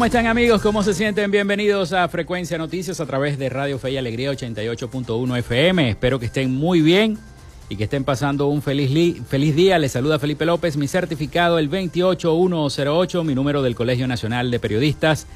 ¿Cómo están amigos? ¿Cómo se sienten? Bienvenidos a Frecuencia Noticias a través de Radio Fe y Alegría 88.1 FM. Espero que estén muy bien y que estén pasando un feliz, feliz día. Les saluda Felipe López, mi certificado el 28108, mi número del Colegio Nacional de Periodistas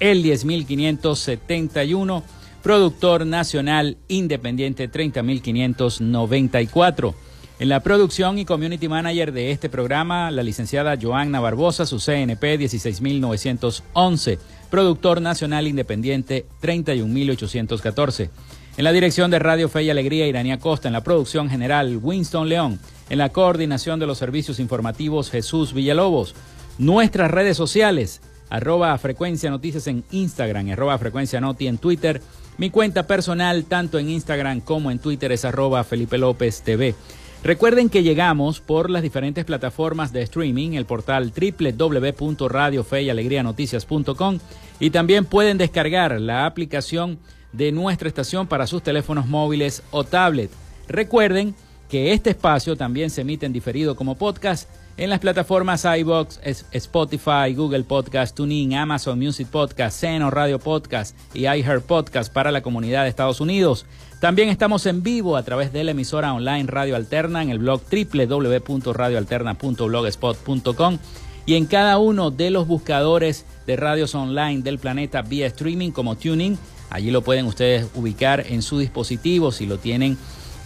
el 10571, productor nacional independiente 30594. En la producción y community manager de este programa, la licenciada Joanna Barbosa, su CNP 16911, productor nacional independiente 31814. En la dirección de Radio Fe y Alegría, Iranía Costa. En la producción general, Winston León. En la coordinación de los servicios informativos, Jesús Villalobos. Nuestras redes sociales, arroba frecuencia noticias en Instagram, arroba frecuencia noti en Twitter. Mi cuenta personal, tanto en Instagram como en Twitter, es arroba Felipe López TV. Recuerden que llegamos por las diferentes plataformas de streaming, el portal www.radiofeyalegrianoticias.com y también pueden descargar la aplicación de nuestra estación para sus teléfonos móviles o tablet. Recuerden que este espacio también se emite en diferido como podcast en las plataformas iBox, Spotify, Google Podcast, TuneIn, Amazon Music Podcast, Seno Radio Podcast y iHeart Podcast para la comunidad de Estados Unidos. También estamos en vivo a través de la emisora online Radio Alterna en el blog www.radioalterna.blogspot.com y en cada uno de los buscadores de radios online del planeta vía streaming como Tuning. Allí lo pueden ustedes ubicar en su dispositivo si lo tienen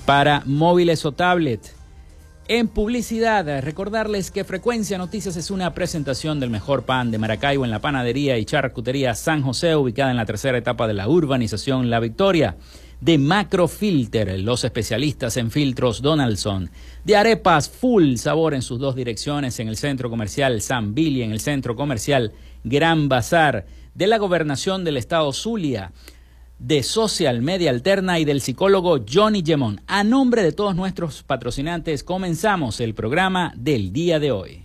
para móviles o tablet. En publicidad, recordarles que Frecuencia Noticias es una presentación del mejor pan de Maracaibo en la panadería y charcutería San José, ubicada en la tercera etapa de la urbanización La Victoria de Macrofilter, los especialistas en filtros Donaldson, de arepas full sabor en sus dos direcciones, en el centro comercial San Billy, en el centro comercial Gran Bazar, de la gobernación del estado Zulia, de Social Media Alterna y del psicólogo Johnny Gemón. A nombre de todos nuestros patrocinantes, comenzamos el programa del día de hoy.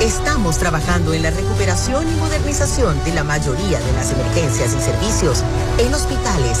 estamos trabajando en la recuperación y modernización de la mayoría de las emergencias y servicios en hospitales,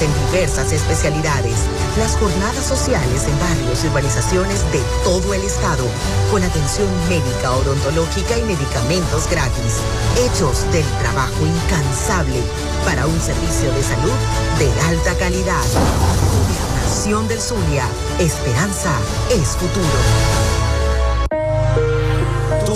en diversas especialidades, las jornadas sociales en barrios y urbanizaciones de todo el estado, con atención médica, odontológica y medicamentos gratis, hechos del trabajo incansable para un servicio de salud de alta calidad. Gobernación del Zulia, esperanza es futuro.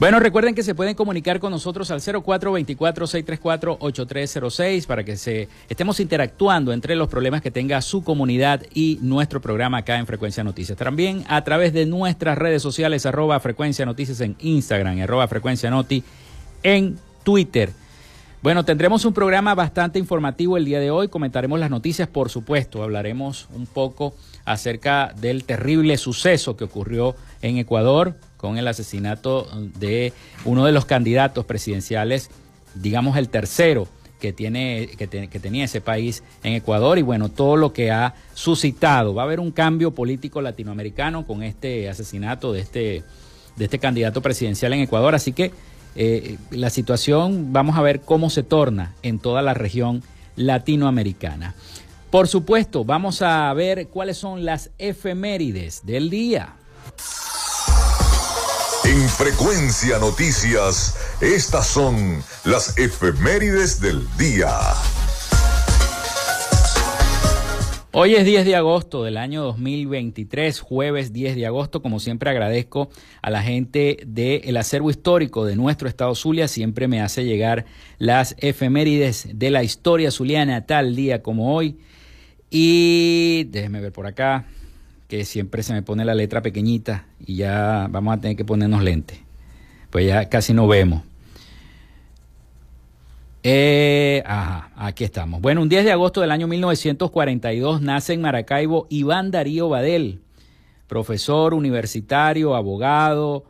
Bueno, recuerden que se pueden comunicar con nosotros al 0424-634-8306 para que se estemos interactuando entre los problemas que tenga su comunidad y nuestro programa acá en Frecuencia Noticias. También a través de nuestras redes sociales, arroba Frecuencia Noticias en Instagram, arroba Frecuencia Noti en Twitter. Bueno, tendremos un programa bastante informativo el día de hoy. Comentaremos las noticias, por supuesto. Hablaremos un poco acerca del terrible suceso que ocurrió en Ecuador con el asesinato de uno de los candidatos presidenciales, digamos el tercero que, tiene, que, tenía ese país en Ecuador y bueno, todo lo que ha suscitado. Va a haber un cambio político latinoamericano con este asesinato de este, de este candidato presidencial en Ecuador, así que eh, la situación vamos a ver cómo se torna en toda la región latinoamericana. Por supuesto, vamos a ver cuáles son las efemérides del día. En Frecuencia Noticias, estas son las efemérides del día. Hoy es 10 de agosto del año 2023, jueves 10 de agosto. Como siempre agradezco a la gente del acervo histórico de nuestro estado Zulia. Siempre me hace llegar las efemérides de la historia zuliana tal día como hoy. Y déjeme ver por acá que siempre se me pone la letra pequeñita y ya vamos a tener que ponernos lentes. Pues ya casi no vemos. Eh, ajá, aquí estamos. Bueno, un 10 de agosto del año 1942 nace en Maracaibo Iván Darío Badel, profesor universitario, abogado,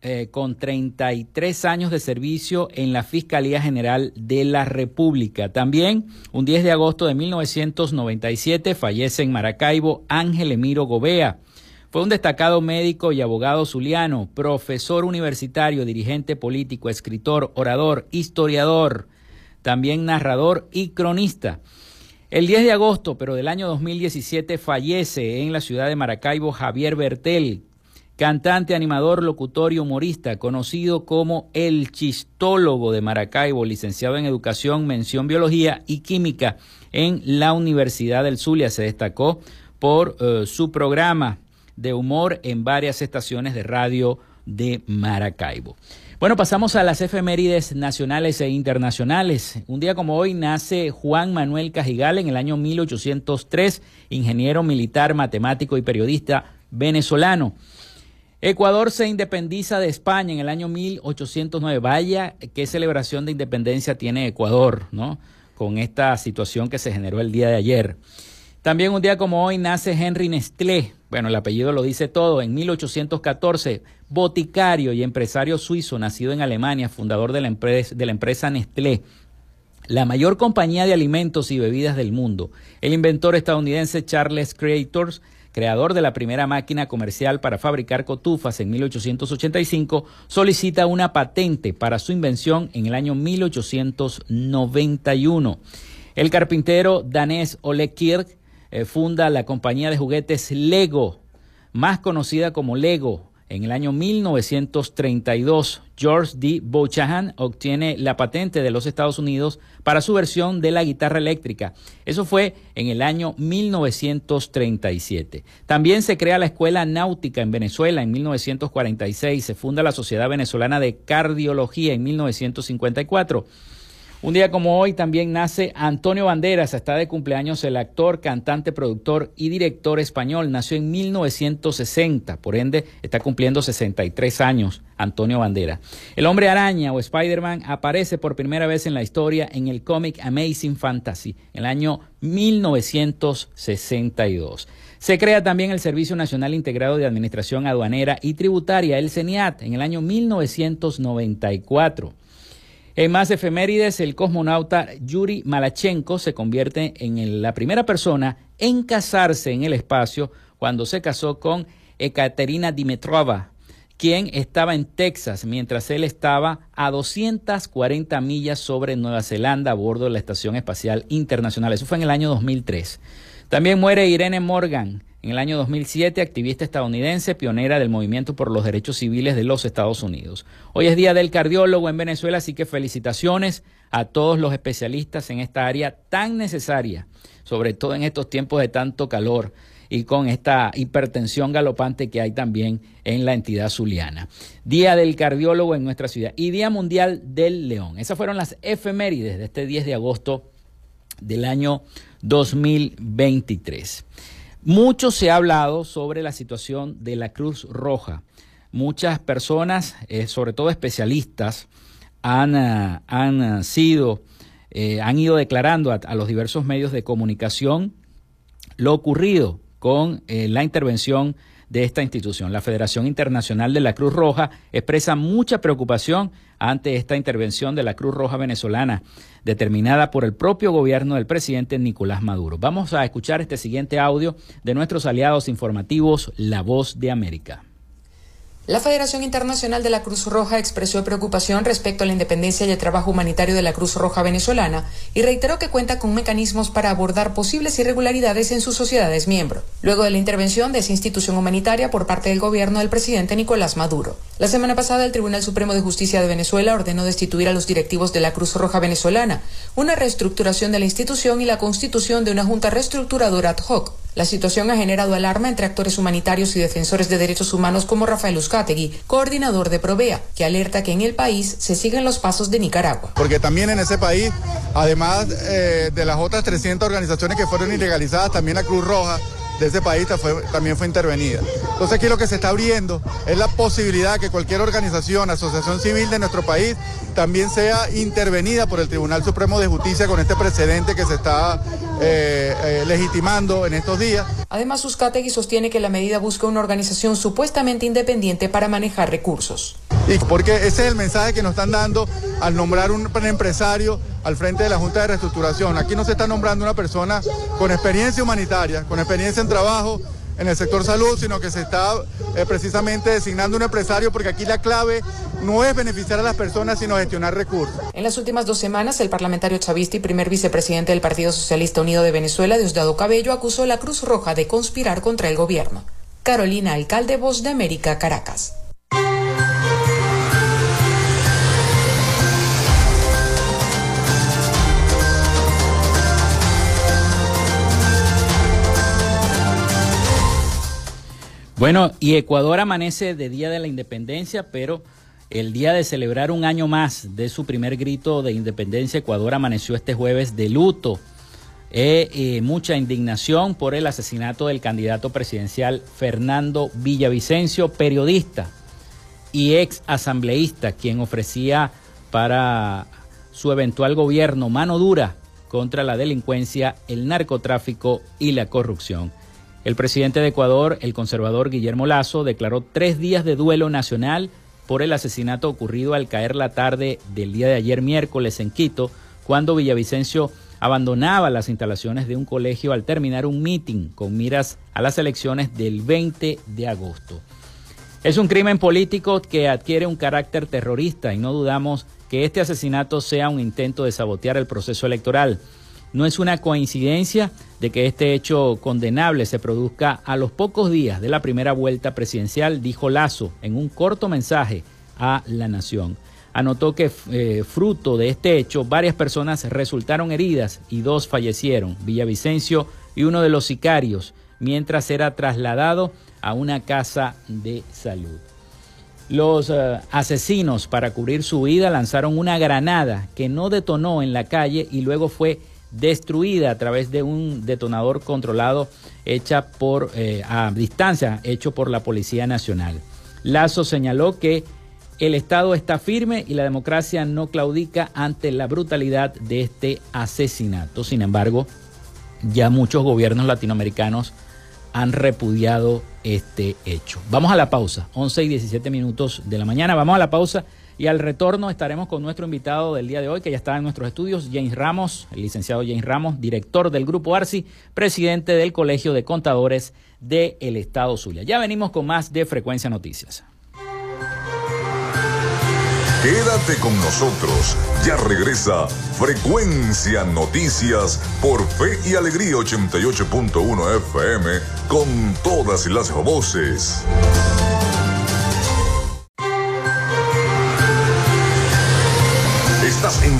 eh, con 33 años de servicio en la Fiscalía General de la República. También, un 10 de agosto de 1997, fallece en Maracaibo Ángel Emiro Gobea. Fue un destacado médico y abogado zuliano, profesor universitario, dirigente político, escritor, orador, historiador, también narrador y cronista. El 10 de agosto, pero del año 2017, fallece en la ciudad de Maracaibo Javier Bertel, cantante, animador, locutor y humorista, conocido como el chistólogo de Maracaibo, licenciado en Educación, Mención Biología y Química en la Universidad del Zulia. Se destacó por eh, su programa de humor en varias estaciones de radio de Maracaibo. Bueno, pasamos a las efemérides nacionales e internacionales. Un día como hoy nace Juan Manuel Cajigal en el año 1803, ingeniero militar, matemático y periodista venezolano. Ecuador se independiza de España en el año 1809. Vaya qué celebración de independencia tiene Ecuador, ¿no? Con esta situación que se generó el día de ayer. También un día como hoy nace Henry Nestlé. Bueno, el apellido lo dice todo. En 1814, boticario y empresario suizo, nacido en Alemania, fundador de la empresa, de la empresa Nestlé la mayor compañía de alimentos y bebidas del mundo. El inventor estadounidense Charles Creators creador de la primera máquina comercial para fabricar cotufas en 1885, solicita una patente para su invención en el año 1891. El carpintero danés Ole Kirk eh, funda la compañía de juguetes Lego, más conocida como Lego, en el año 1932, George D. Bochahan obtiene la patente de los Estados Unidos para su versión de la guitarra eléctrica. Eso fue en el año 1937. También se crea la Escuela Náutica en Venezuela en 1946. Se funda la Sociedad Venezolana de Cardiología en 1954. Un día como hoy también nace Antonio Banderas, está de cumpleaños el actor, cantante, productor y director español. Nació en 1960, por ende está cumpliendo 63 años Antonio Banderas. El hombre araña o Spider-Man aparece por primera vez en la historia en el cómic Amazing Fantasy en el año 1962. Se crea también el Servicio Nacional Integrado de Administración Aduanera y Tributaria, el CENIAT, en el año 1994. En más efemérides, el cosmonauta Yuri Malachenko se convierte en la primera persona en casarse en el espacio cuando se casó con Ekaterina Dimitrova, quien estaba en Texas mientras él estaba a 240 millas sobre Nueva Zelanda a bordo de la Estación Espacial Internacional. Eso fue en el año 2003. También muere Irene Morgan, en el año 2007, activista estadounidense, pionera del movimiento por los derechos civiles de los Estados Unidos. Hoy es Día del Cardiólogo en Venezuela, así que felicitaciones a todos los especialistas en esta área tan necesaria, sobre todo en estos tiempos de tanto calor y con esta hipertensión galopante que hay también en la entidad zuliana. Día del cardiólogo en nuestra ciudad y Día Mundial del León. Esas fueron las efemérides de este 10 de agosto del año 2023. Mucho se ha hablado sobre la situación de la Cruz Roja. Muchas personas, eh, sobre todo especialistas, han, eh, han sido, eh, han ido declarando a, los diversos medios de comunicación lo ocurrido con la intervención de esta institución. La Federación Internacional de la Cruz Roja expresa mucha preocupación ante esta intervención de la Cruz Roja venezolana, determinada por el propio gobierno del presidente Nicolás Maduro. Vamos a escuchar este siguiente audio de nuestros aliados informativos, La Voz de América. La Federación Internacional de la Cruz Roja expresó preocupación respecto a la independencia y el trabajo humanitario de la Cruz Roja venezolana y reiteró que cuenta con mecanismos para abordar posibles irregularidades en sus sociedades miembro, luego de la intervención de esa institución humanitaria por parte del gobierno del presidente Nicolás Maduro. La semana pasada, el Tribunal Supremo de Justicia de Venezuela ordenó destituir a los directivos de la Cruz Roja venezolana, una reestructuración de la institución y la constitución de una junta reestructuradora ad hoc. La situación ha generado alarma entre actores humanitarios y defensores de derechos humanos como Rafael Uzcategui, coordinador de Provea, que alerta que en el país se siguen los pasos de Nicaragua. Porque también en ese país, además eh, de las otras 300 organizaciones que fueron ilegalizadas, también la Cruz Roja de ese país también fue intervenida. Entonces aquí lo que se está abriendo es la posibilidad que cualquier organización, asociación civil de nuestro país también sea intervenida por el Tribunal Supremo de Justicia con este precedente que se está eh, eh, legitimando en estos días. Además, Uzcategui sostiene que la medida busca una organización supuestamente independiente para manejar recursos. Y porque ese es el mensaje que nos están dando al nombrar un empresario al frente de la Junta de Reestructuración. Aquí no se está nombrando una persona con experiencia humanitaria, con experiencia en trabajo en el sector salud, sino que se está eh, precisamente designando un empresario porque aquí la clave no es beneficiar a las personas, sino gestionar recursos. En las últimas dos semanas, el parlamentario chavista y primer vicepresidente del Partido Socialista Unido de Venezuela, Diosdado Cabello, acusó a la Cruz Roja de conspirar contra el gobierno. Carolina Alcalde, Voz de América, Caracas. Bueno, y Ecuador amanece de Día de la Independencia, pero el día de celebrar un año más de su primer grito de independencia, Ecuador amaneció este jueves de luto. Eh, eh, mucha indignación por el asesinato del candidato presidencial Fernando Villavicencio, periodista y ex asambleísta, quien ofrecía para su eventual gobierno mano dura contra la delincuencia, el narcotráfico y la corrupción. El presidente de Ecuador, el conservador Guillermo Lazo, declaró tres días de duelo nacional por el asesinato ocurrido al caer la tarde del día de ayer miércoles en Quito, cuando Villavicencio abandonaba las instalaciones de un colegio al terminar un mitin con miras a las elecciones del 20 de agosto. Es un crimen político que adquiere un carácter terrorista y no dudamos que este asesinato sea un intento de sabotear el proceso electoral. No es una coincidencia de que este hecho condenable se produzca a los pocos días de la primera vuelta presidencial, dijo Lazo en un corto mensaje a la nación. Anotó que eh, fruto de este hecho varias personas resultaron heridas y dos fallecieron, Villavicencio y uno de los sicarios, mientras era trasladado a una casa de salud. Los eh, asesinos, para cubrir su vida, lanzaron una granada que no detonó en la calle y luego fue destruida a través de un detonador controlado hecha por eh, a distancia hecho por la Policía Nacional. Lazo señaló que el Estado está firme y la democracia no claudica ante la brutalidad de este asesinato. Sin embargo, ya muchos gobiernos latinoamericanos han repudiado este hecho. Vamos a la pausa, 11 y 17 minutos de la mañana. Vamos a la pausa y al retorno estaremos con nuestro invitado del día de hoy, que ya está en nuestros estudios, James Ramos, el licenciado James Ramos, director del Grupo ARSI, presidente del Colegio de Contadores del Estado Zulia. Ya venimos con más de Frecuencia Noticias. Quédate con nosotros, ya regresa Frecuencia Noticias por Fe y Alegría 88.1 FM con todas las voces.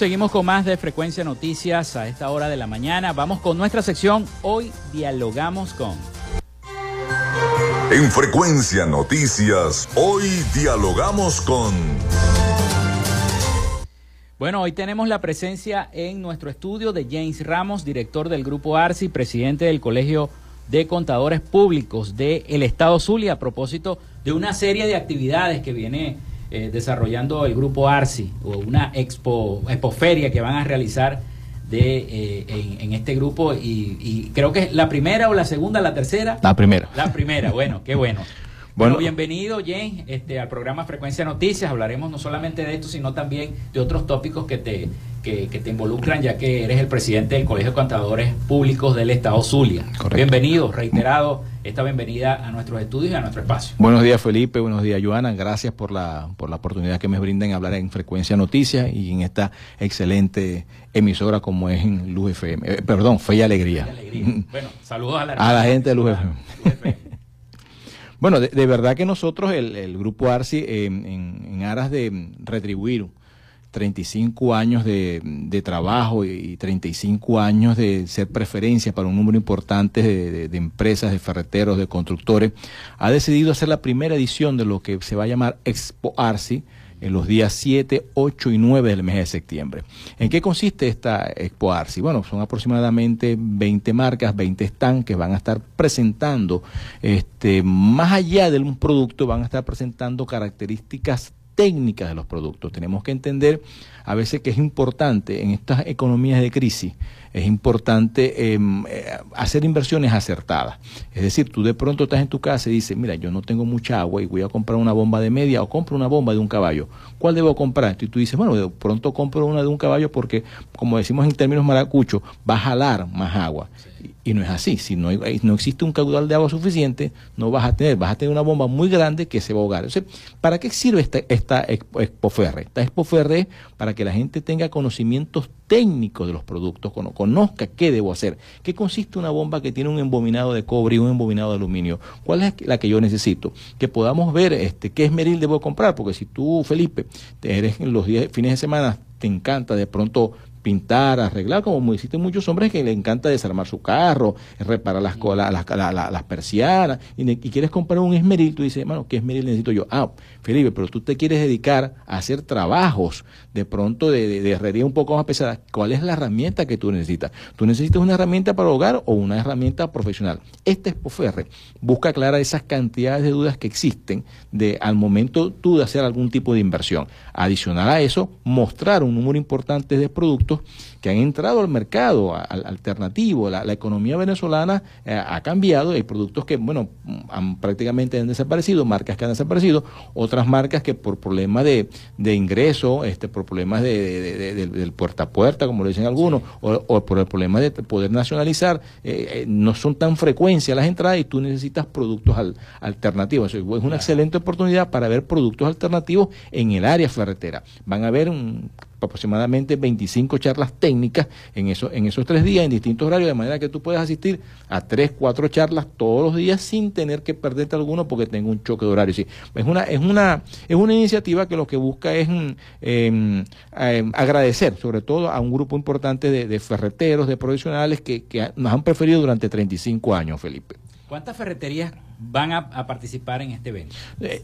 Seguimos con más de Frecuencia Noticias a esta hora de la mañana. Vamos con nuestra sección. Hoy dialogamos con. En Frecuencia Noticias, hoy dialogamos con. Bueno, hoy tenemos la presencia en nuestro estudio de James Ramos, director del Grupo ARSI, presidente del Colegio de Contadores Públicos del Estado Zulia, a propósito de una serie de actividades que viene eh, desarrollando el Grupo ARSI, o una expo, expoferia que van a realizar de, eh, en, este grupo, y, y creo que es la primera o la segunda, la tercera. La primera. La primera, bueno, qué bueno. Bueno, bienvenido, James, este, al programa Frecuencia Noticias. Hablaremos no solamente de esto, sino también de otros tópicos que te, que, te involucran, ya que eres el presidente del Colegio de Contadores Públicos del Estado Zulia. Bienvenido, reiterado esta bienvenida a nuestros estudios y a nuestro espacio. Buenos días, Felipe. Buenos días, Joana. Gracias por la, por la oportunidad que me brindan hablar en Frecuencia Noticias y en esta excelente emisora como es en Luz FM. Eh, perdón, Fe y Alegría. bueno, saludos a la, a la gente de Luz FM. Bueno, de, verdad que nosotros, el, Grupo ARSI, eh, en, aras de retribuir 35 años de, trabajo y 35 años de ser preferencia para un número importante de, empresas, de ferreteros, de constructores, ha decidido hacer la primera edición de lo que se va a llamar Expo ARSI, en los días 7, 8 y 9 del mes de septiembre. ¿En qué consiste esta Expo Arsi? Bueno, son aproximadamente 20 marcas, 20 stands que van a estar presentando, este, más allá de un producto, van a estar presentando características técnicas de los productos. Tenemos que entender a veces que es importante en estas economías de crisis es importante em, eh, hacer inversiones acertadas. Es decir, tú de pronto estás en tu casa y dices, mira, yo no tengo mucha agua y voy a comprar una bomba de media o compro una bomba de un caballo. ¿Cuál debo comprar? Y tú dices, bueno, de pronto compro una de un caballo porque, como decimos en términos maracuchos, va a jalar más agua. Y no es así. Si no, no existe un caudal de agua suficiente, no vas a tener, vas a tener una bomba muy grande que se va a ahogar. ¿para qué sirve esta, esta expoferre? Esta expoferre es para que la gente tenga conocimientos técnicos de los productos, conozca qué debo hacer. ¿Qué consiste una bomba que tiene un embobinado de cobre y un embobinado de aluminio? ¿Cuál es la que yo necesito? Que podamos ver este, qué esmeril debo comprar, porque si tú, Felipe, eres en los días, fines de semana, te encanta de pronto pintar, arreglar, como existen muchos hombres que le encanta desarmar su carro, reparar las, las, las persianas, y, quieres comprar un esmeril, tú dices, hermano, ¿qué esmeril necesito yo? Ah, Felipe, pero tú te quieres dedicar a hacer trabajos de pronto de, de, herrería un poco más pesada. ¿Cuál es la herramienta que tú necesitas? ¿Tú necesitas una herramienta para hogar o una herramienta profesional? Este Expoferre busca aclarar esas cantidades de dudas que existen de al momento tú de hacer algún tipo de inversión. Adicional a eso, mostrar un número importante de productos que han entrado al mercado alternativo. La, economía venezolana eh, ha cambiado, hay productos que, bueno, han, prácticamente han desaparecido, marcas que han desaparecido, otras marcas que por problemas de, ingreso, este, por problemas de, del puerta a puerta, como lo dicen algunos, o, por el problema de poder nacionalizar, eh, eh, no son tan frecuencias las entradas y tú necesitas productos alternativos. Es una excelente oportunidad para ver productos alternativos en el área ferretera. Van a ver un aproximadamente 25 charlas técnicas en, eso, en esos tres días, en distintos horarios, de manera que tú puedes asistir a tres, cuatro charlas todos los días sin tener que perderte alguno porque tenga un choque de horario. Sí, es, una, es, una, es una iniciativa que lo que busca es mm, em, em, agradecer, sobre todo a un grupo importante de, ferreteros, de profesionales que, que nos han preferido durante 35 años, Felipe. ¿Cuántas ferreterías van a, participar en este evento? Eh,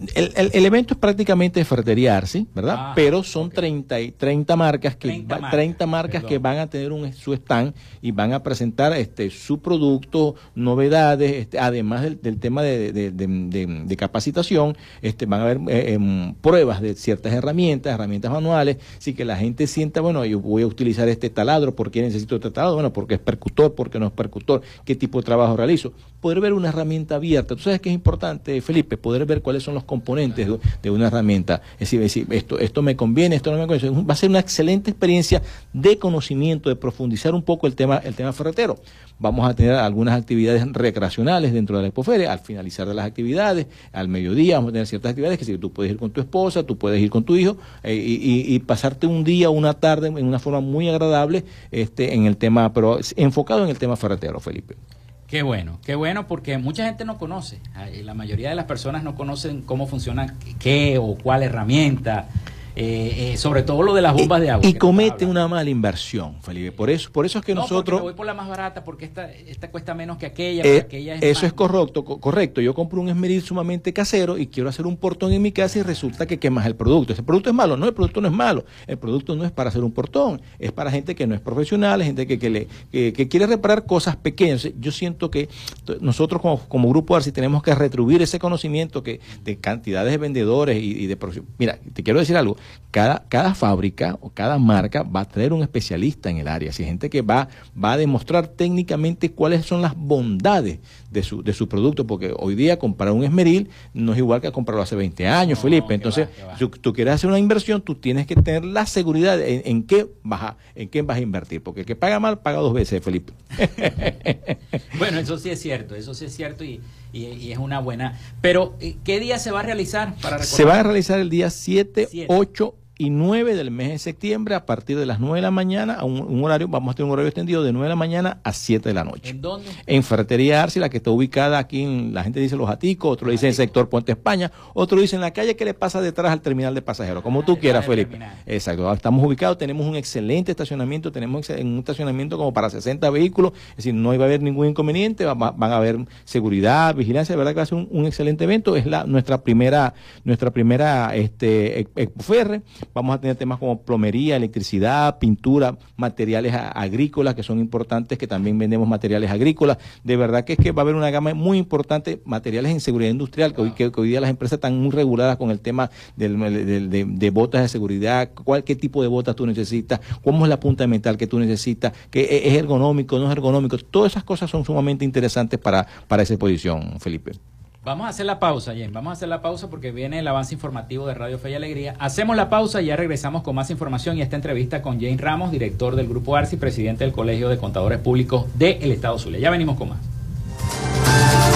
el, evento es prácticamente de ferretería Arsi, ¿verdad? Ah, Pero son 30, 30 marcas que 30 marcas, que van a tener un, su stand y van a presentar este su producto, novedades, este, además del, tema de, capacitación, este van a haber eh, em, pruebas de ciertas herramientas, herramientas manuales, así que la gente sienta, bueno, yo voy a utilizar este taladro, ¿por qué necesito este taladro? Bueno, porque es percutor, porque no es percutor, qué tipo de trabajo realizo. Poder ver una herramienta abierta sabes que es importante, Felipe, poder ver cuáles son los componentes de, una herramienta. Es decir, esto, esto me conviene, esto no me conviene. Va a ser una excelente experiencia de conocimiento, de profundizar un poco el tema, el tema ferretero. Vamos a tener algunas actividades recreacionales dentro de la expoferia. Al finalizar de las actividades, al mediodía, vamos a tener ciertas actividades que si tú puedes ir con tu esposa, tú puedes ir con tu hijo eh, y, y, pasarte un día o una tarde en una forma muy agradable este, en el tema, pero enfocado en el tema ferretero, Felipe. Qué bueno, qué bueno porque mucha gente no conoce, la mayoría de las personas no conocen cómo funciona qué o cuál herramienta eh, eh, sobre todo lo de las bombas de agua. Y comete una mala inversión, Felipe. Por eso, por eso es que no, nosotros. voy por la más barata porque esta, esta cuesta menos que aquella. Eh, aquella es eso es correcto, correcto. Yo compro un esmeril sumamente casero y quiero hacer un portón en mi casa y resulta que quemas el producto. Ese producto es malo. No, el producto no es malo. El producto no es para hacer un portón. Es para gente que no es profesional, gente que, que, le, que, quiere reparar cosas pequeñas. Yo siento que nosotros como, como grupo Arci tenemos que retribuir ese conocimiento que de cantidades de vendedores y, y de... Mira, te quiero decir algo. Cada, cada fábrica o cada marca va a tener un especialista en el área, si gente que va, va a demostrar técnicamente cuáles son las bondades de su, de su producto, porque hoy día comprar un esmeril no es igual que comprarlo hace 20 años, Felipe. Entonces, si tú quieres hacer una inversión, tú tienes que tener la seguridad en, qué, vas a, en qué vas a invertir, porque el que paga mal paga dos veces, Felipe. bueno, eso sí es cierto, eso sí es cierto y, y, es una buena. Pero, eh, ¿qué día se va a realizar? Para se va a realizar el día 7, 8 y 9 del mes de septiembre a partir de las 9 de la mañana a un, horario, vamos a tener un horario extendido de 9 de la mañana a 7 de la noche. ¿En dónde? En Ferretería Arce, la que está ubicada aquí en, la gente dice Los Aticos, otro dice en el sector Puente España, otro dice en la calle que le pasa detrás al terminal de pasajeros, como tú quieras, Felipe. Exacto, estamos ubicados, tenemos un excelente estacionamiento, tenemos un estacionamiento como para 60 vehículos, es decir, no iba a haber ningún inconveniente, van a haber seguridad, vigilancia, de verdad que va a ser un, excelente evento, es la nuestra primera, nuestra primera este, Ferre Vamos a tener temas como plomería, electricidad, pintura, materiales agrícolas que son importantes, que también vendemos materiales agrícolas. De verdad que es que va a haber una gama muy importante, materiales en seguridad industrial, que hoy, día las empresas están muy reguladas con el tema de, botas de seguridad, cuál, qué tipo de botas tú necesitas, cómo es la punta de metal que tú necesitas, que es ergonómico, no es ergonómico. Todas esas cosas son sumamente interesantes para, para esa exposición, Felipe. Vamos a hacer la pausa, Jen. Vamos a hacer la pausa porque viene el avance informativo de Radio Fe y Alegría. Hacemos la pausa y ya regresamos con más información y esta entrevista con Jane Ramos, director del Grupo ARSI, presidente del Colegio de Contadores Públicos del Estado Zulia. Ya venimos con más.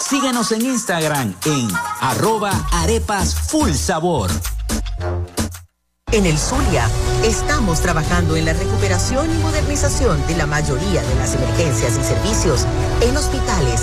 Síguenos en Instagram en arroba arepas full sabor. En el Zulia, estamos trabajando en la recuperación y modernización de la mayoría de las emergencias y servicios en hospitales,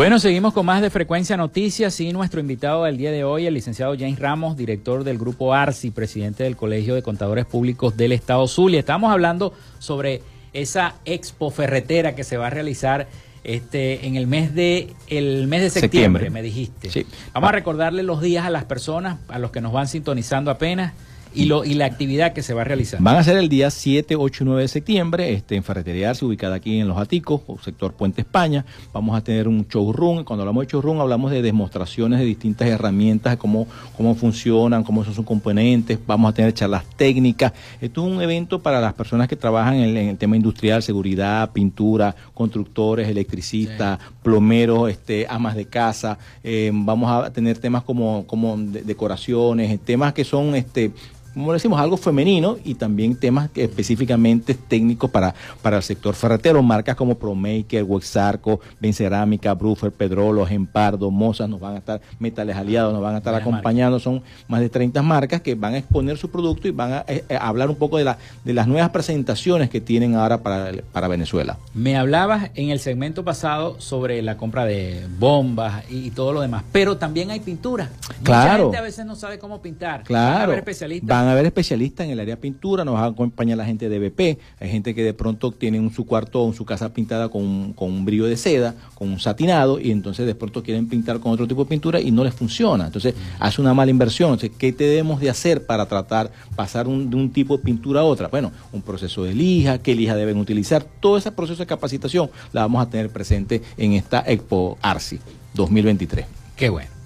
Bueno, seguimos con más de Frecuencia Noticias y nuestro invitado del día de hoy, el licenciado James Ramos, director del Grupo ARSI, presidente del Colegio de Contadores Públicos del Estado Zulia. Estamos hablando sobre esa expo ferretera que se va a realizar este, en el mes de el mes de septiembre, me dijiste. Vamos a recordarle los días a las personas, a los que nos van sintonizando apenas y, lo, y la actividad que se va a realizar. Van a ser el día 7, 8 y 9 de septiembre este, en Ferretería Arce, ubicada aquí en Los Aticos, sector Puente España. Vamos a tener un showroom. Cuando hablamos de showroom, hablamos de demostraciones de distintas herramientas, de cómo, cómo funcionan, cómo son sus componentes. Vamos a tener charlas técnicas. Esto es un evento para las personas que trabajan en, el tema industrial, seguridad, pintura, constructores, electricistas, plomeros, este, amas de casa. Eh, vamos a tener temas como, como decoraciones, temas que son este, como decimos, algo femenino y también temas específicamente técnicos para, para el sector ferretero, marcas como ProMaker, Wexarco, Bencerámica, Bruffer, Pedrolo, Gempardo, Moza nos van a estar, Metales Aliados nos van a estar acompañando, son más de 30 marcas que van a exponer su producto y van a, eh, eh, hablar un poco de, la, de las nuevas presentaciones que tienen ahora para, para Venezuela. Me hablabas en el segmento pasado sobre la compra de bombas y, todo lo demás, pero también hay pintura. Claro. Mucha gente a veces no sabe cómo pintar. Claro. especialistas van a haber especialistas en el área pintura, nos va a acompañar la gente de BP, hay gente que de pronto tiene en su cuarto o su casa pintada con, con un brillo de seda, con un satinado, y entonces de pronto quieren pintar con otro tipo de pintura y no les funciona. Entonces hace una mala inversión. Entonces, ¿qué debemos de hacer para tratar pasar de un tipo de pintura a otra? Bueno, un proceso de lija, qué lija deben utilizar, todo ese proceso de capacitación la vamos a tener presente en esta Expo ARSI 2023. Qué bueno.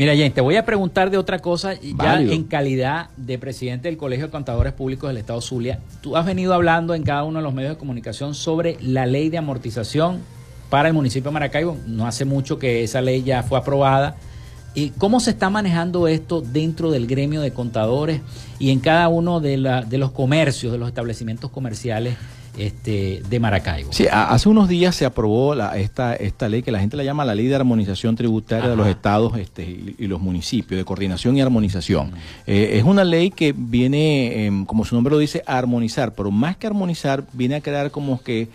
Mira, Jane, te voy a preguntar de otra cosa, ya en calidad de presidente del Colegio de Contadores Públicos del Estado Zulia. Tú has venido hablando en cada uno de los medios de comunicación sobre la ley de amortización para el municipio de Maracaibo. No hace mucho que esa ley ya fue aprobada. ¿Y cómo se está manejando esto dentro del gremio de contadores y en cada uno de, la, de los comercios, de los establecimientos comerciales este, de Maracaibo. Sí, hace unos días se aprobó la, esta, esta ley que la gente la llama la ley de armonización tributaria de los estados este, y, los municipios, de coordinación y armonización. Eh, es una ley que viene, em, como su nombre lo dice, a armonizar, pero más que armonizar, viene a crear como que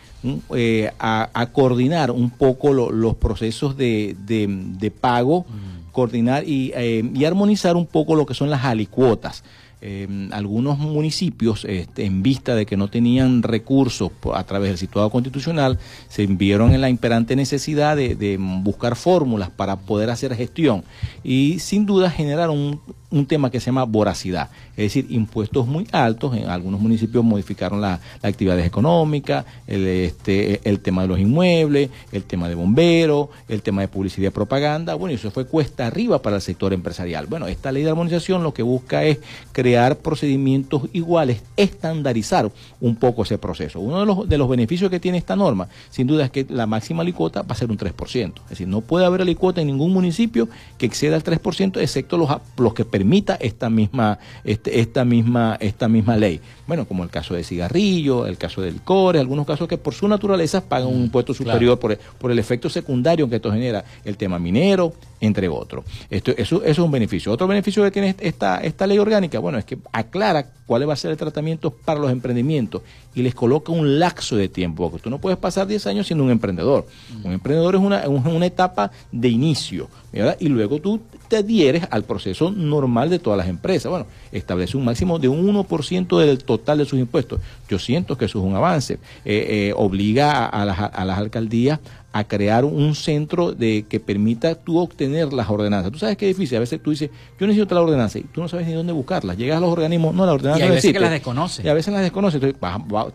eh, a, coordinar un poco los procesos de, de, pago, coordinar y, eh, y armonizar un poco lo que son las alicuotas. Em, algunos municipios, este, en vista de que no tenían recursos a través del situado constitucional, se vieron en la imperante necesidad de, buscar fórmulas para poder hacer gestión y sin duda generaron un, un tema que se llama voracidad, es decir, impuestos muy altos. En algunos municipios modificaron las actividades económicas, el, este, el tema de los inmuebles, el tema de bomberos, el tema de publicidad y propaganda. Bueno, eso fue cuesta arriba para el sector empresarial. Bueno, esta ley de armonización lo que busca es crear procedimientos iguales, estandarizar un poco ese proceso. Uno de los, de los beneficios que tiene esta norma, sin duda, es que la máxima licota va a ser un 3%. Es decir, no puede haber licota en ningún municipio que exceda el 3%, excepto los, los que permita esta misma, este, esta, misma, esta misma ley. Bueno, como el caso de cigarrillo, el caso del core, algunos casos que por su naturaleza pagan un impuesto superior por, por el efecto secundario que esto genera, el tema minero, entre otros. Esto, eso, eso es un beneficio. Otro beneficio que tiene esta, esta ley orgánica, bueno, es que aclara cuál va a ser el tratamiento para los emprendimientos y les coloca un laxo de tiempo, porque tú no puedes pasar 10 años siendo un emprendedor. Un emprendedor es una, una etapa de inicio, ¿verdad? y luego tú te adhieres al proceso normal de todas las empresas. Bueno, establece un máximo de un 1% del total de sus impuestos. Yo siento que eso es un avance. Eh, eh, obliga a, las, a las alcaldías a crear un centro de que permita tú obtener las ordenanzas. Tú sabes que es difícil, a veces tú dices, yo necesito la ordenanza y tú no sabes ni dónde buscarlas. Llegas a los organismos, no, la ordenanza y a veces que las desconoce. Y a veces las desconoce. Entonces,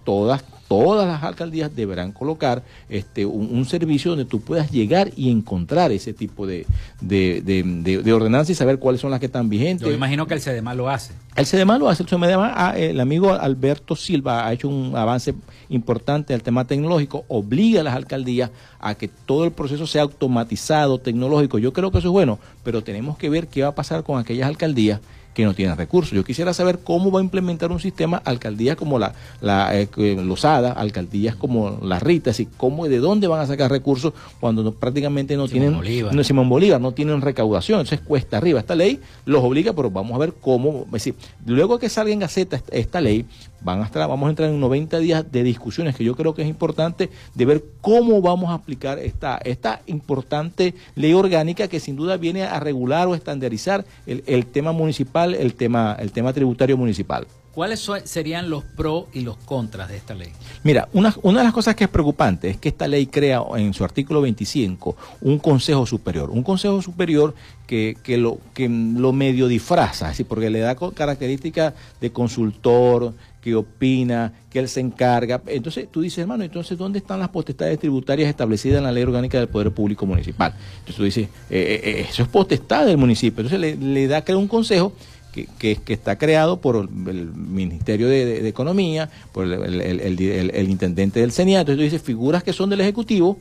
todas todas las alcaldías deberán colocar este un, servicio donde tú puedas llegar y encontrar ese tipo de, de, de, ordenanzas y saber cuáles son las que están vigentes. Yo imagino que el CEDEMA lo hace. El CEDEMA lo hace. El, CEDEMA, ah, el amigo Alberto Silva ha hecho un avance importante al tema tecnológico, obliga a las alcaldías a que todo el proceso sea automatizado, tecnológico. Yo creo que eso es bueno, pero tenemos que ver qué va a pasar con aquellas alcaldías que no tienen recursos. Yo quisiera saber cómo va a implementar un sistema alcaldías como la, la eh, Losada, alcaldías como las Ritas, y cómo de dónde van a sacar recursos cuando prácticamente no tienen Bolívar. no Simón Bolívar, no tienen recaudación, entonces cuesta arriba. Esta ley los obliga, pero vamos a ver cómo, es decir, luego que salga en Gaceta esta, ley, van a estar, vamos a entrar en 90 días de discusiones que yo creo que es importante de ver cómo vamos a aplicar esta, esta importante ley orgánica que sin duda viene a regular o estandarizar el, el tema municipal el tema, el tema tributario municipal. ¿Cuáles serían los pros y los contras de esta ley? Mira, una, una de las cosas que es preocupante es que esta ley crea en su artículo 25 un consejo superior, un consejo superior que, que, lo, que lo medio disfraza, así, porque le da características de consultor, que opina, que él se encarga. Entonces tú dices, hermano, entonces ¿dónde están las potestades tributarias establecidas en la ley orgánica del Poder Público Municipal? Entonces tú dices, eh, eh, eh, eso es potestad del municipio. Entonces le, le da crear un consejo que, que, está creado por el Ministerio de, Economía, por el, intendente del CENIA. Entonces tú dices, figuras que son del Ejecutivo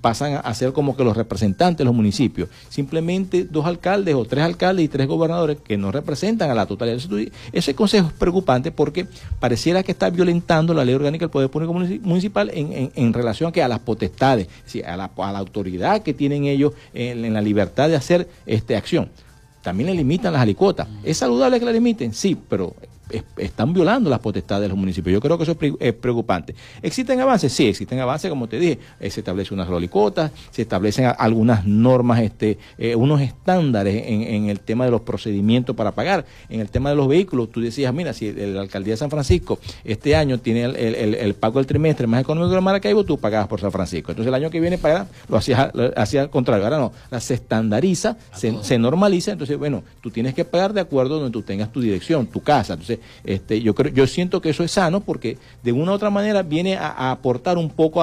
pasan a ser como que los representantes de los municipios. Simplemente dos alcaldes o tres alcaldes y tres gobernadores que no representan a la totalidad. Ese consejo es preocupante porque pareciera que está violentando la ley orgánica del Poder Público Municipal en, en, relación a, que a las potestades, a, la, a la autoridad que tienen ellos en, en la libertad de hacer este acción también le limitan las alicuotas. ¿Es saludable que la limiten? Sí, pero están violando las potestades de los municipios. Yo creo que eso es preocupante. ¿Existen avances? Sí, existen avances, como te dije, eh, se establece unas rolicotas, se establecen algunas normas, este, eh, unos estándares en, el tema de los procedimientos para pagar. En el tema de los vehículos, tú decías, mira, si la alcaldía de San Francisco este año tiene el, pago del trimestre más económico que Maracaibo, tú pagabas por San Francisco. Entonces el año que viene pagar, lo hacías hacía al contrario. Ahora no, se estandariza, se, se normaliza, entonces, bueno, tú tienes que pagar de acuerdo donde tú tengas tu dirección, tu casa. Entonces, este, yo creo, yo siento que eso es sano porque de una u otra manera viene a, aportar un poco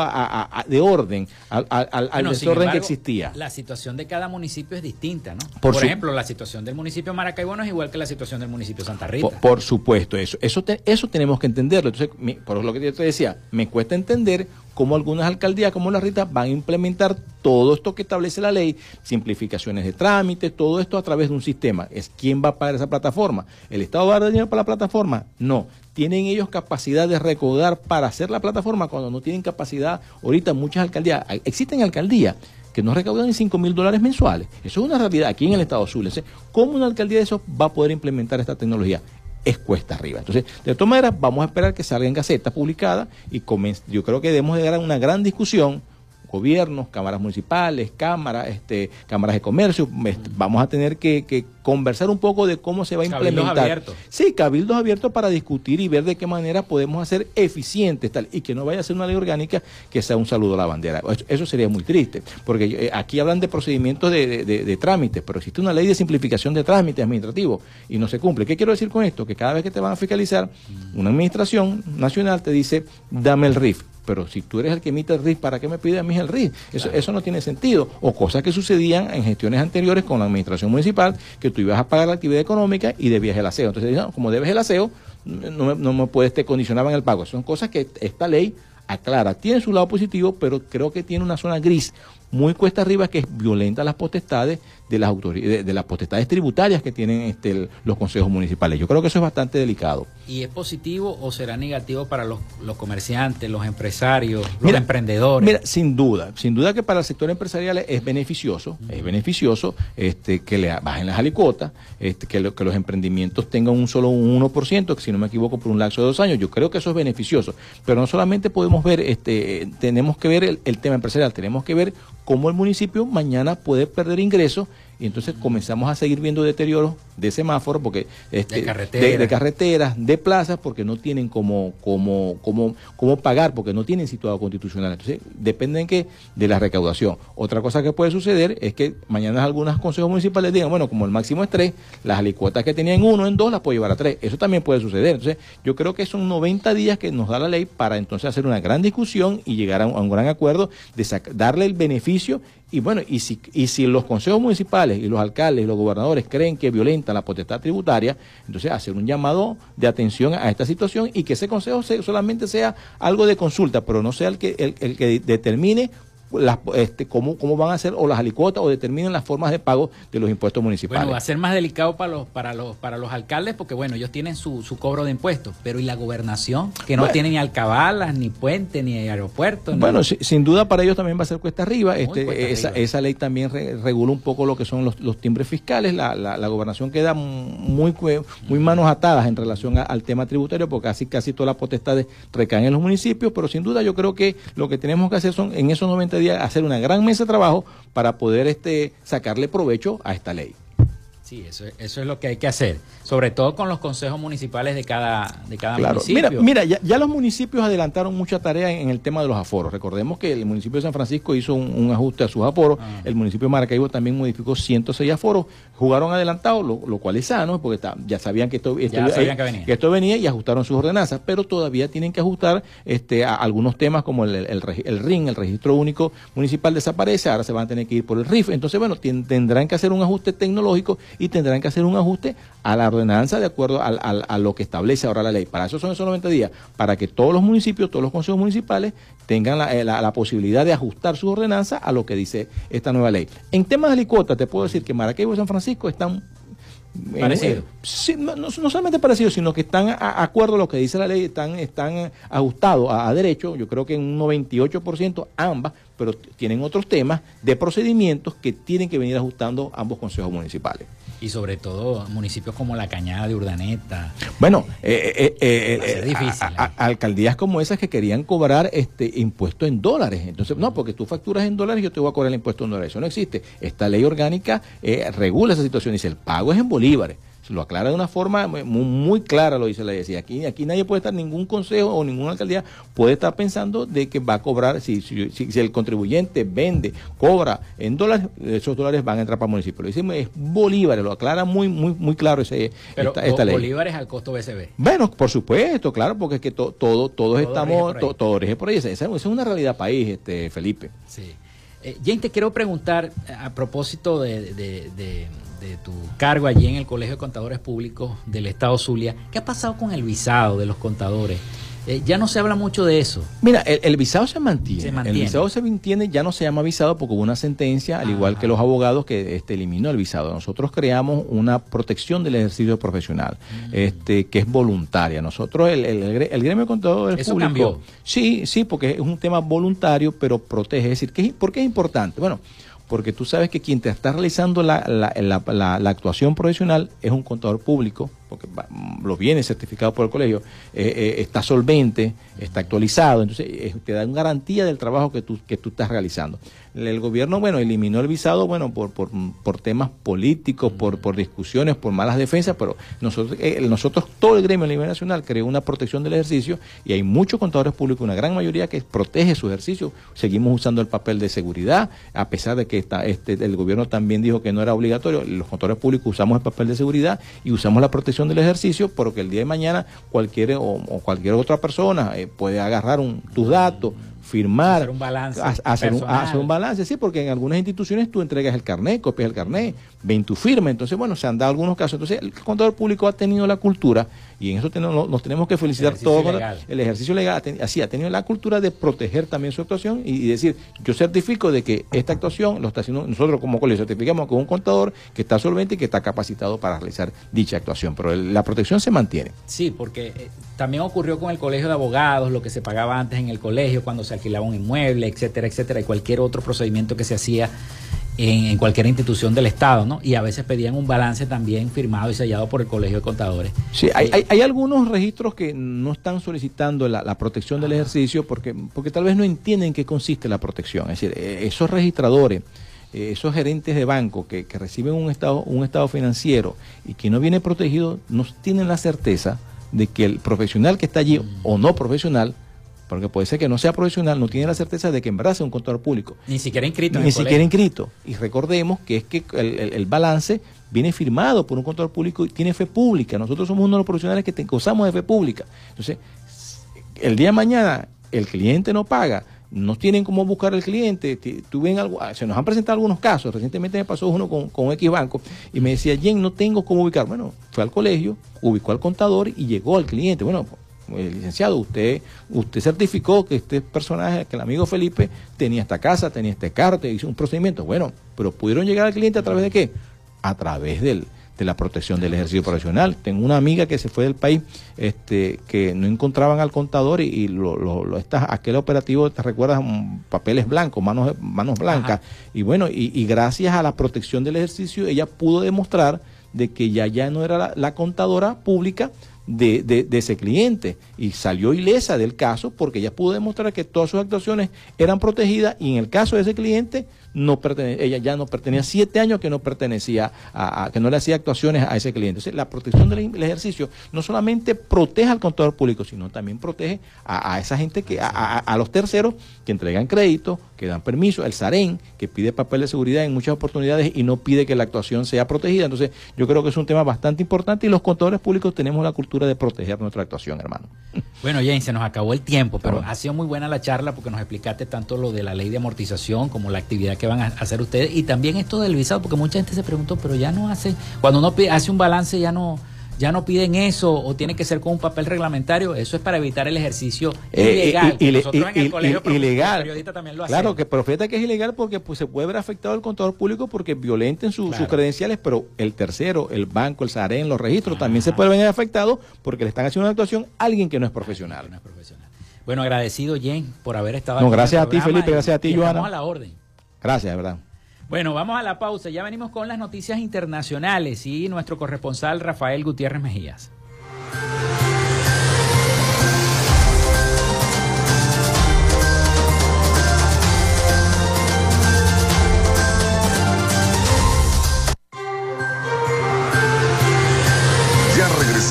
de orden al, desorden que existía. La situación de cada municipio es distinta, ¿no? Por, ejemplo, la situación del municipio Maracaibo no es igual que la situación del municipio Santa Rita. Por, supuesto, eso, eso, eso tenemos que entenderlo. Entonces, por lo que yo te decía, me cuesta entender cómo algunas alcaldías como la Rita van a implementar todo esto que establece la ley, simplificaciones de trámites, todo esto a través de un sistema. ¿Es quién va a pagar esa plataforma? ¿El Estado va a dar dinero para la plataforma? No. ¿Tienen ellos capacidad de recaudar para hacer la plataforma cuando no tienen capacidad? Ahorita muchas alcaldías, existen alcaldías que no recaudan ni 5 mil dólares mensuales. Eso es una realidad aquí en el Estado Azul. ¿Cómo una alcaldía de eso va a poder implementar esta tecnología? Es cuesta arriba. Entonces, de todas maneras, vamos a esperar que salga en Gaceta publicada y yo creo que debemos llegar a una gran discusión gobiernos, cámaras municipales, cámaras, este, cámaras de comercio. Vamos a tener que, conversar un poco de cómo se va a implementar. Cabildos abiertos. Sí, cabildos abiertos para discutir y ver de qué manera podemos hacer eficientes tal y que no vaya a ser una ley orgánica que sea un saludo a la bandera. Eso, sería muy triste, porque eh, aquí hablan de procedimientos de, de, trámites, pero existe una ley de simplificación de trámites administrativos y no se cumple. ¿Qué quiero decir con esto? Que cada vez que te van a fiscalizar, una administración nacional te dice, dame el RIF pero si tú eres el que emite el RIF, ¿para qué me pide a mí el RIF? Eso, eso no tiene sentido. O cosas que sucedían en gestiones anteriores con la administración municipal, que tú ibas a pagar la actividad económica y debías el aseo. Entonces, como debes el aseo, no me, no me puedes, te condicionar en el pago. Son cosas que esta ley aclara. Tiene su lado positivo, pero creo que tiene una zona gris muy cuesta arriba que es violenta las potestades de las autoridades, de, las potestades tributarias que tienen este, los consejos municipales. Yo creo que eso es bastante delicado. ¿Y es positivo o será negativo para los, comerciantes, los empresarios, los emprendedores? Mira, sin duda, sin duda que para el sector empresarial es beneficioso, es beneficioso este, que le bajen las alicuotas, este, que, que los emprendimientos tengan un solo un 1%, que si no me equivoco, por un lapso de dos años. Yo creo que eso es beneficioso. Pero no solamente podemos ver, este, tenemos que ver el tema empresarial, tenemos que ver cómo el municipio mañana puede perder ingresos y entonces comenzamos a seguir viendo deterioros de semáforos, porque este, de, carreteras, de plazas, porque no tienen como, como, como, como pagar, porque no tienen situado constitucional. Entonces, dependen que de la recaudación. Otra cosa que puede suceder es que mañana algunos consejos municipales digan, bueno, como el máximo es tres, las alicuotas que tenían uno en dos las puedo llevar a tres. Eso también puede suceder. Entonces, yo creo que son 90 días que nos da la ley para entonces hacer una gran discusión y llegar a un, gran acuerdo de darle el beneficio y bueno, y si, y si los consejos municipales y los alcaldes y los gobernadores creen que violenta la potestad tributaria, entonces hacer un llamado de atención a esta situación y que ese consejo solamente sea algo de consulta, pero no sea el que, el, el que determine las, este, cómo, cómo van a ser o las alicuotas o determinen las formas de pago de los impuestos municipales. Bueno, va a ser más delicado para los, para los, para los alcaldes porque, bueno, ellos tienen su, su cobro de impuestos, pero ¿y la gobernación? Que no tiene ni alcabalas, ni puente, ni aeropuerto. Bueno, sin duda para ellos también va a ser cuesta arriba. Este, esa, esa ley también regula un poco lo que son los, los timbres fiscales. La, la, gobernación queda muy, muy manos atadas en relación al tema tributario porque casi, casi todas las potestades recaen en los municipios, pero sin duda yo creo que lo que tenemos que hacer son en esos 90 hacer una gran mesa de trabajo para poder este, sacarle provecho a esta ley. Sí, eso, eso es lo que hay que hacer sobre todo con los consejos municipales de cada, de cada municipio. Mira, mira ya, los municipios adelantaron mucha tarea en, el tema de los aforos. Recordemos que el municipio de San Francisco hizo un, ajuste a sus aforos, ah. el municipio de Maracaibo también modificó 106 aforos, jugaron adelantado, lo, cual es sano, porque ya sabían, que esto, venía. que esto venía y ajustaron sus ordenanzas, pero todavía tienen que ajustar este, a algunos temas como el, el, el, RIN, el Registro Único Municipal desaparece, ahora se van a tener que ir por el RIF. Entonces, bueno, tendrán que hacer un ajuste tecnológico y tendrán que hacer un ajuste a la ordenanza de acuerdo a lo que establece ahora la ley. Para eso son esos 90 días, para que todos los municipios, todos los consejos municipales tengan eh, la, posibilidad de ajustar su ordenanza a lo que dice esta nueva ley. En temas de licuotas, te puedo decir que Maracaibo y San Francisco están Parecido. no, solamente parecidos, sino que están a, acuerdo a lo que dice la ley, están, están ajustados a, a, derecho, yo creo que en un 98% ambas, pero tienen otros temas de procedimientos que tienen que venir ajustando ambos consejos municipales y sobre todo municipios como La Cañada de Urdaneta. Bueno, eh, eh, eh, difícil, alcaldías como esas que querían cobrar este impuesto en dólares. Entonces, no, porque tú facturas en dólares, yo te voy a cobrar el impuesto en dólares. Eso no existe. Esta ley orgánica regula esa situación. Dice, el pago es en bolívares lo aclara de una forma muy, clara, lo dice la ley. Aquí, aquí nadie puede estar, ningún consejo o ninguna alcaldía puede estar pensando de que va a cobrar, si, si, si, el contribuyente vende, cobra en dólares, esos dólares van a entrar para el municipio. Lo dice, es bolívares, lo aclara muy, muy, muy claro ese, esta, ley. bolívares al costo BCB. Bueno, por supuesto, claro, porque es que todo, todos estamos, todo rige por ahí. Esa, es una realidad país, este Felipe. Sí. Eh, Jane, te quiero preguntar a propósito de de tu cargo allí en el Colegio de Contadores Públicos del Estado Zulia, ¿qué ha pasado con el visado de los contadores? Eh, ya no se habla mucho de eso. Mira, el, visado se mantiene. El visado se mantiene, ya no se llama visado porque hubo una sentencia, al igual que los abogados, que este, eliminó el visado. Nosotros creamos una protección del ejercicio profesional, mm. este, que es voluntaria. Nosotros, el, el, gremio de contadores públicos. Sí, sí, porque es un tema voluntario, pero protege. Es decir, ¿por qué es importante? Bueno, porque tú sabes que quien te está realizando la, la, la, la, actuación profesional es un contador público, porque lo viene certificado por el colegio, eh, eh, está solvente, está actualizado, entonces te da una garantía del trabajo que tú, que tú estás realizando. El gobierno, bueno, eliminó el visado, bueno, por, por, por temas políticos, por, por discusiones, por malas defensas, pero nosotros, eh, nosotros, todo el gremio a nivel nacional creó una protección del ejercicio y hay muchos contadores públicos, una gran mayoría que protege su ejercicio. Seguimos usando el papel de seguridad, a pesar de que está, este, el gobierno también dijo que no era obligatorio. Los contadores públicos usamos el papel de seguridad y usamos la protección del ejercicio, porque el día de mañana cualquier o, cualquier otra persona eh, puede agarrar un, tus datos firmar, hacer un balance, hacer un, balance, sí, porque en algunas instituciones tú entregas el carnet, copias el carnet, ven tu firma, entonces bueno, se han dado algunos casos, entonces el contador público ha tenido la cultura y en eso nos tenemos que felicitar todos. El ejercicio legal así ha tenido la cultura de proteger también su actuación y, decir, yo certifico de que esta actuación lo está haciendo, nosotros como colegio certificamos con un contador que está solvente y que está capacitado para realizar dicha actuación, pero la protección se mantiene. Sí, porque eh, también ocurrió con el colegio de abogados, lo que se pagaba antes en el colegio cuando se alquilaba un inmueble, etcétera, etcétera, y cualquier otro procedimiento que se hacía en, cualquier institución del Estado, ¿no? Y a veces pedían un balance también firmado y sellado por el Colegio de Contadores. Sí, hay, hay, hay algunos registros que no están solicitando la, protección del ejercicio porque, porque tal vez no entienden en qué consiste la protección. Es decir, eh, esos registradores, eh, esos gerentes de banco que, que reciben un estado, un estado financiero y que no viene protegido, no tienen la certeza de que el profesional que está allí o no profesional porque puede ser que no sea profesional, no tiene la certeza de que en verdad sea un contador público. Ni siquiera inscrito. Ni siquiera inscrito. Y recordemos que es que el, balance viene firmado por un contador público y tiene fe pública. Nosotros somos uno de los profesionales que gozamos de fe pública. Entonces, el día de mañana el cliente no paga, no tienen cómo buscar al cliente. algo, ah, se nos han presentado algunos casos. Recientemente me pasó uno con, con X Banco y me decía, Jen, no tengo cómo ubicar. Bueno, fue al colegio, ubicó al contador y llegó al cliente. Bueno, licenciado, usted, usted certificó que este personaje, que el amigo Felipe, tenía esta casa, tenía este carte, hizo un procedimiento. Bueno, pero pudieron llegar al cliente a través de qué? A través del, de la protección del ejercicio profesional. Tengo una amiga que se fue del país, este, que no encontraban al contador y, lo, lo, aquel operativo, ¿te recuerdas? Papeles blancos, manos, manos blancas. Y bueno, y, gracias a la protección del ejercicio, ella pudo demostrar de que ya, ya no era la contadora pública, de, de, ese cliente. Y salió ilesa del caso porque ella pudo demostrar que todas sus actuaciones eran protegidas y en el caso de ese cliente no ella ya no pertenecía, siete años que no pertenecía a, que no le hacía actuaciones a ese cliente. Entonces, la protección del, ejercicio no solamente protege al contador público, sino también protege a, esa gente que, a, los terceros que entregan crédito, que dan permiso, el SAREN, que pide papel de seguridad en muchas oportunidades y no pide que la actuación sea protegida. Entonces, yo creo que es un tema bastante importante y los contadores públicos tenemos la cultura de proteger nuestra actuación, hermano. Bueno, James, se nos acabó el tiempo, pero ha sido muy buena la charla porque nos explicaste tanto lo de la ley de amortización como la actividad que van a hacer ustedes y también esto del visado, porque mucha gente se preguntó, pero ya no hace, cuando uno hace un balance ya no ya no piden eso o tiene que ser con un papel reglamentario, eso es para evitar el ejercicio eh, ilegal. ilegal. claro, que profeta que es ilegal porque pues, se puede ver afectado el contador público porque violenten sus credenciales, pero el tercero, el banco, el SAREN, los registros, también se puede ver afectado porque le están haciendo una actuación a alguien que no es profesional. No es profesional. Bueno, agradecido, Jen, por haber estado No, gracias a ti, Felipe, gracias a ti, Joana. A la orden. Gracias, verdad. Bueno, vamos a la pausa. Ya venimos con las noticias internacionales y nuestro corresponsal Rafael Gutiérrez Mejías.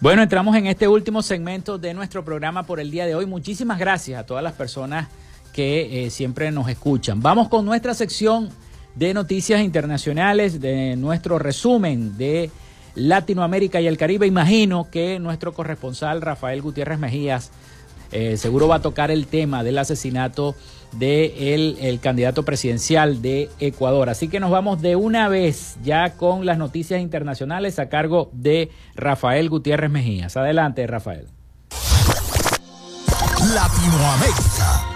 Bueno, entramos en este último segmento de nuestro programa por el día de hoy. Muchísimas gracias a todas las personas que eh, siempre nos escuchan. Vamos con nuestra sección de noticias internacionales, de nuestro resumen de Latinoamérica y el Caribe. Imagino que nuestro corresponsal Rafael Gutiérrez Mejías eh, seguro va a tocar el tema del asesinato del el candidato presidencial de Ecuador. Así que nos vamos de una vez ya con las noticias internacionales a cargo de Rafael Gutiérrez Mejías. Adelante, Rafael. Latinoamérica.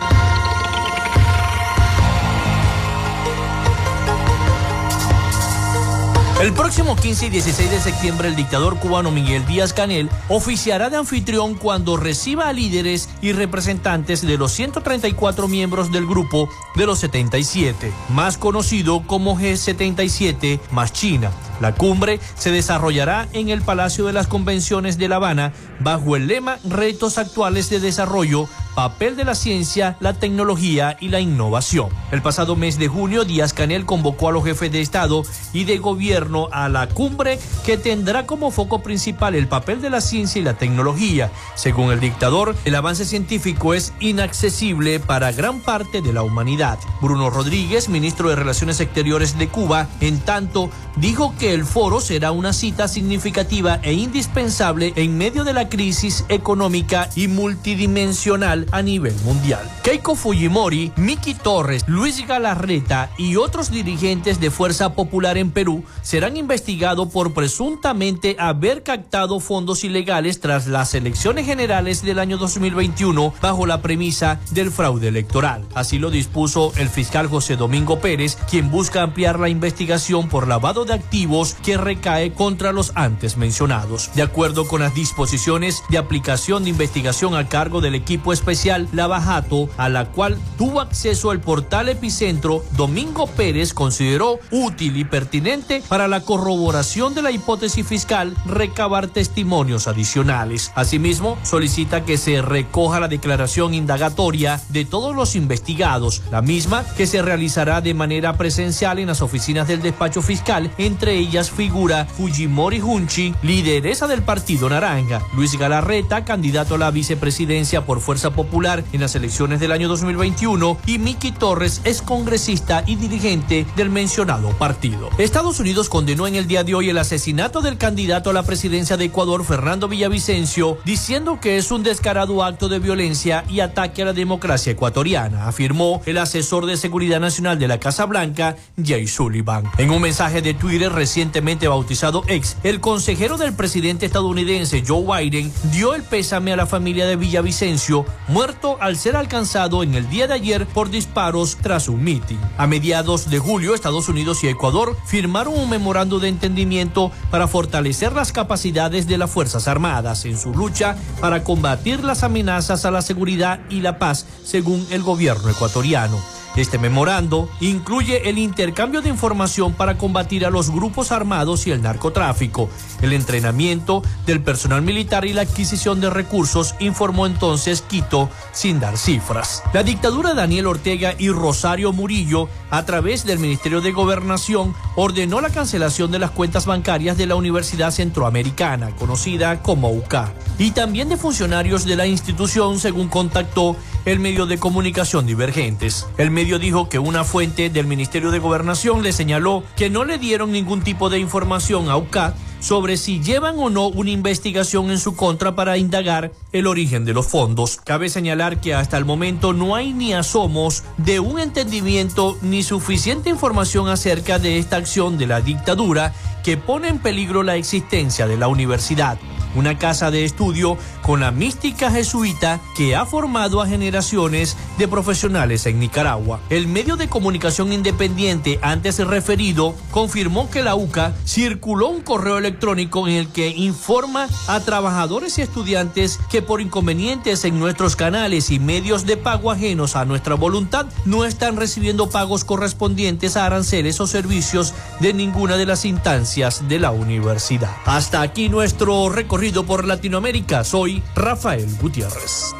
El próximo 15 y 16 de septiembre el dictador cubano Miguel Díaz Canel oficiará de anfitrión cuando reciba a líderes y representantes de los 134 miembros del grupo de los 77, más conocido como G77 más China. La cumbre se desarrollará en el Palacio de las Convenciones de La Habana bajo el lema Retos actuales de desarrollo papel de la ciencia, la tecnología y la innovación. El pasado mes de junio, Díaz Canel convocó a los jefes de Estado y de gobierno a la cumbre que tendrá como foco principal el papel de la ciencia y la tecnología. Según el dictador, el avance científico es inaccesible para gran parte de la humanidad. Bruno Rodríguez, ministro de Relaciones Exteriores de Cuba, en tanto, dijo que el foro será una cita significativa e indispensable en medio de la crisis económica y multidimensional a nivel mundial. Keiko Fujimori, Miki Torres, Luis Galarreta y otros dirigentes de Fuerza Popular en Perú serán investigados por presuntamente haber captado fondos ilegales tras las elecciones generales del año 2021 bajo la premisa del fraude electoral. Así lo dispuso el fiscal José Domingo Pérez, quien busca ampliar la investigación por lavado de activos que recae contra los antes mencionados. De acuerdo con las disposiciones de aplicación de investigación a cargo del equipo especial especial Lavajato, a la cual tuvo acceso el portal Epicentro, Domingo Pérez consideró útil y pertinente para la corroboración de la hipótesis fiscal recabar testimonios adicionales. Asimismo, solicita que se recoja la declaración indagatoria de todos los investigados, la misma que se realizará de manera presencial en las oficinas del despacho fiscal, entre ellas figura Fujimori Junchi, lideresa del Partido Naranja, Luis Galarreta, candidato a la vicepresidencia por Fuerza Popular, Popular en las elecciones del año 2021 y Miki Torres es congresista y dirigente del mencionado partido. Estados Unidos condenó en el día de hoy el asesinato del candidato a la presidencia de Ecuador, Fernando Villavicencio, diciendo que es un descarado acto de violencia y ataque a la democracia ecuatoriana, afirmó el asesor de seguridad nacional de la Casa Blanca, Jay Sullivan. En un mensaje de Twitter recientemente bautizado ex, el consejero del presidente estadounidense Joe Biden dio el pésame a la familia de Villavicencio, muerto al ser alcanzado en el día de ayer por disparos tras un mitin. A mediados de julio, Estados Unidos y Ecuador firmaron un memorando de entendimiento para fortalecer las capacidades de las Fuerzas Armadas en su lucha para combatir las amenazas a la seguridad y la paz, según el gobierno ecuatoriano. Este memorando incluye el intercambio de información para combatir a los grupos armados y el narcotráfico, el entrenamiento del personal militar y la adquisición de recursos, informó entonces Quito sin dar cifras. La dictadura de Daniel Ortega y Rosario Murillo, a través del Ministerio de Gobernación, ordenó la cancelación de las cuentas bancarias de la Universidad Centroamericana, conocida como UCA, y también de funcionarios de la institución, según contactó el medio de comunicación Divergentes. El medio dijo que una fuente del Ministerio de Gobernación le señaló que no le dieron ningún tipo de información a UCAT sobre si llevan o no una investigación en su contra para indagar el origen de los fondos. Cabe señalar que hasta el momento no hay ni asomos de un entendimiento ni suficiente información acerca de esta acción de la dictadura que pone en peligro la existencia de la universidad una casa de estudio con la mística jesuita que ha formado a generaciones de profesionales en Nicaragua. El medio de comunicación independiente antes referido confirmó que la UCA circuló un correo electrónico en el que informa a trabajadores y estudiantes que por inconvenientes en nuestros canales y medios de pago ajenos a nuestra voluntad no están recibiendo pagos correspondientes a aranceles o servicios de ninguna de las instancias de la universidad. Hasta aquí nuestro recorrido por Latinoamérica. Soy Rafael Gutiérrez.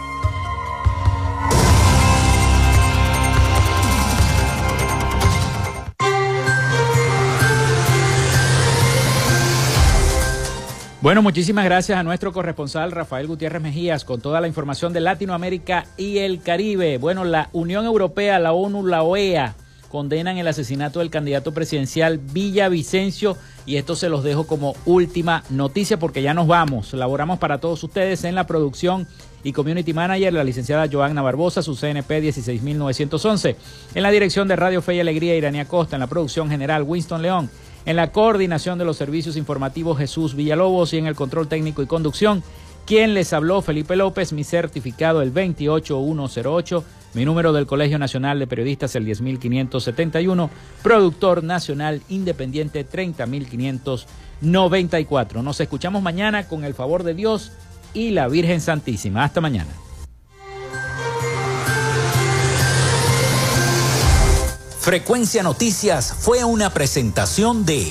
Bueno, muchísimas gracias a nuestro corresponsal Rafael Gutiérrez Mejías con toda la información de Latinoamérica y el Caribe. Bueno, la Unión Europea, la ONU, la OEA condenan el asesinato del candidato presidencial Villavicencio y esto se los dejo como última noticia porque ya nos vamos. Laboramos para todos ustedes en la producción y Community Manager, la licenciada Joanna Barbosa, su CNP 16911. En la dirección de Radio Fe y Alegría, Irania Costa. En la producción general, Winston León. En la coordinación de los servicios informativos, Jesús Villalobos. Y en el control técnico y conducción, quien les habló, Felipe López, mi certificado el 28108, mi número del Colegio Nacional de Periodistas el 10571, productor nacional independiente 30594. Nos escuchamos mañana con el favor de Dios y la Virgen Santísima. Hasta mañana. Frecuencia Noticias fue una presentación de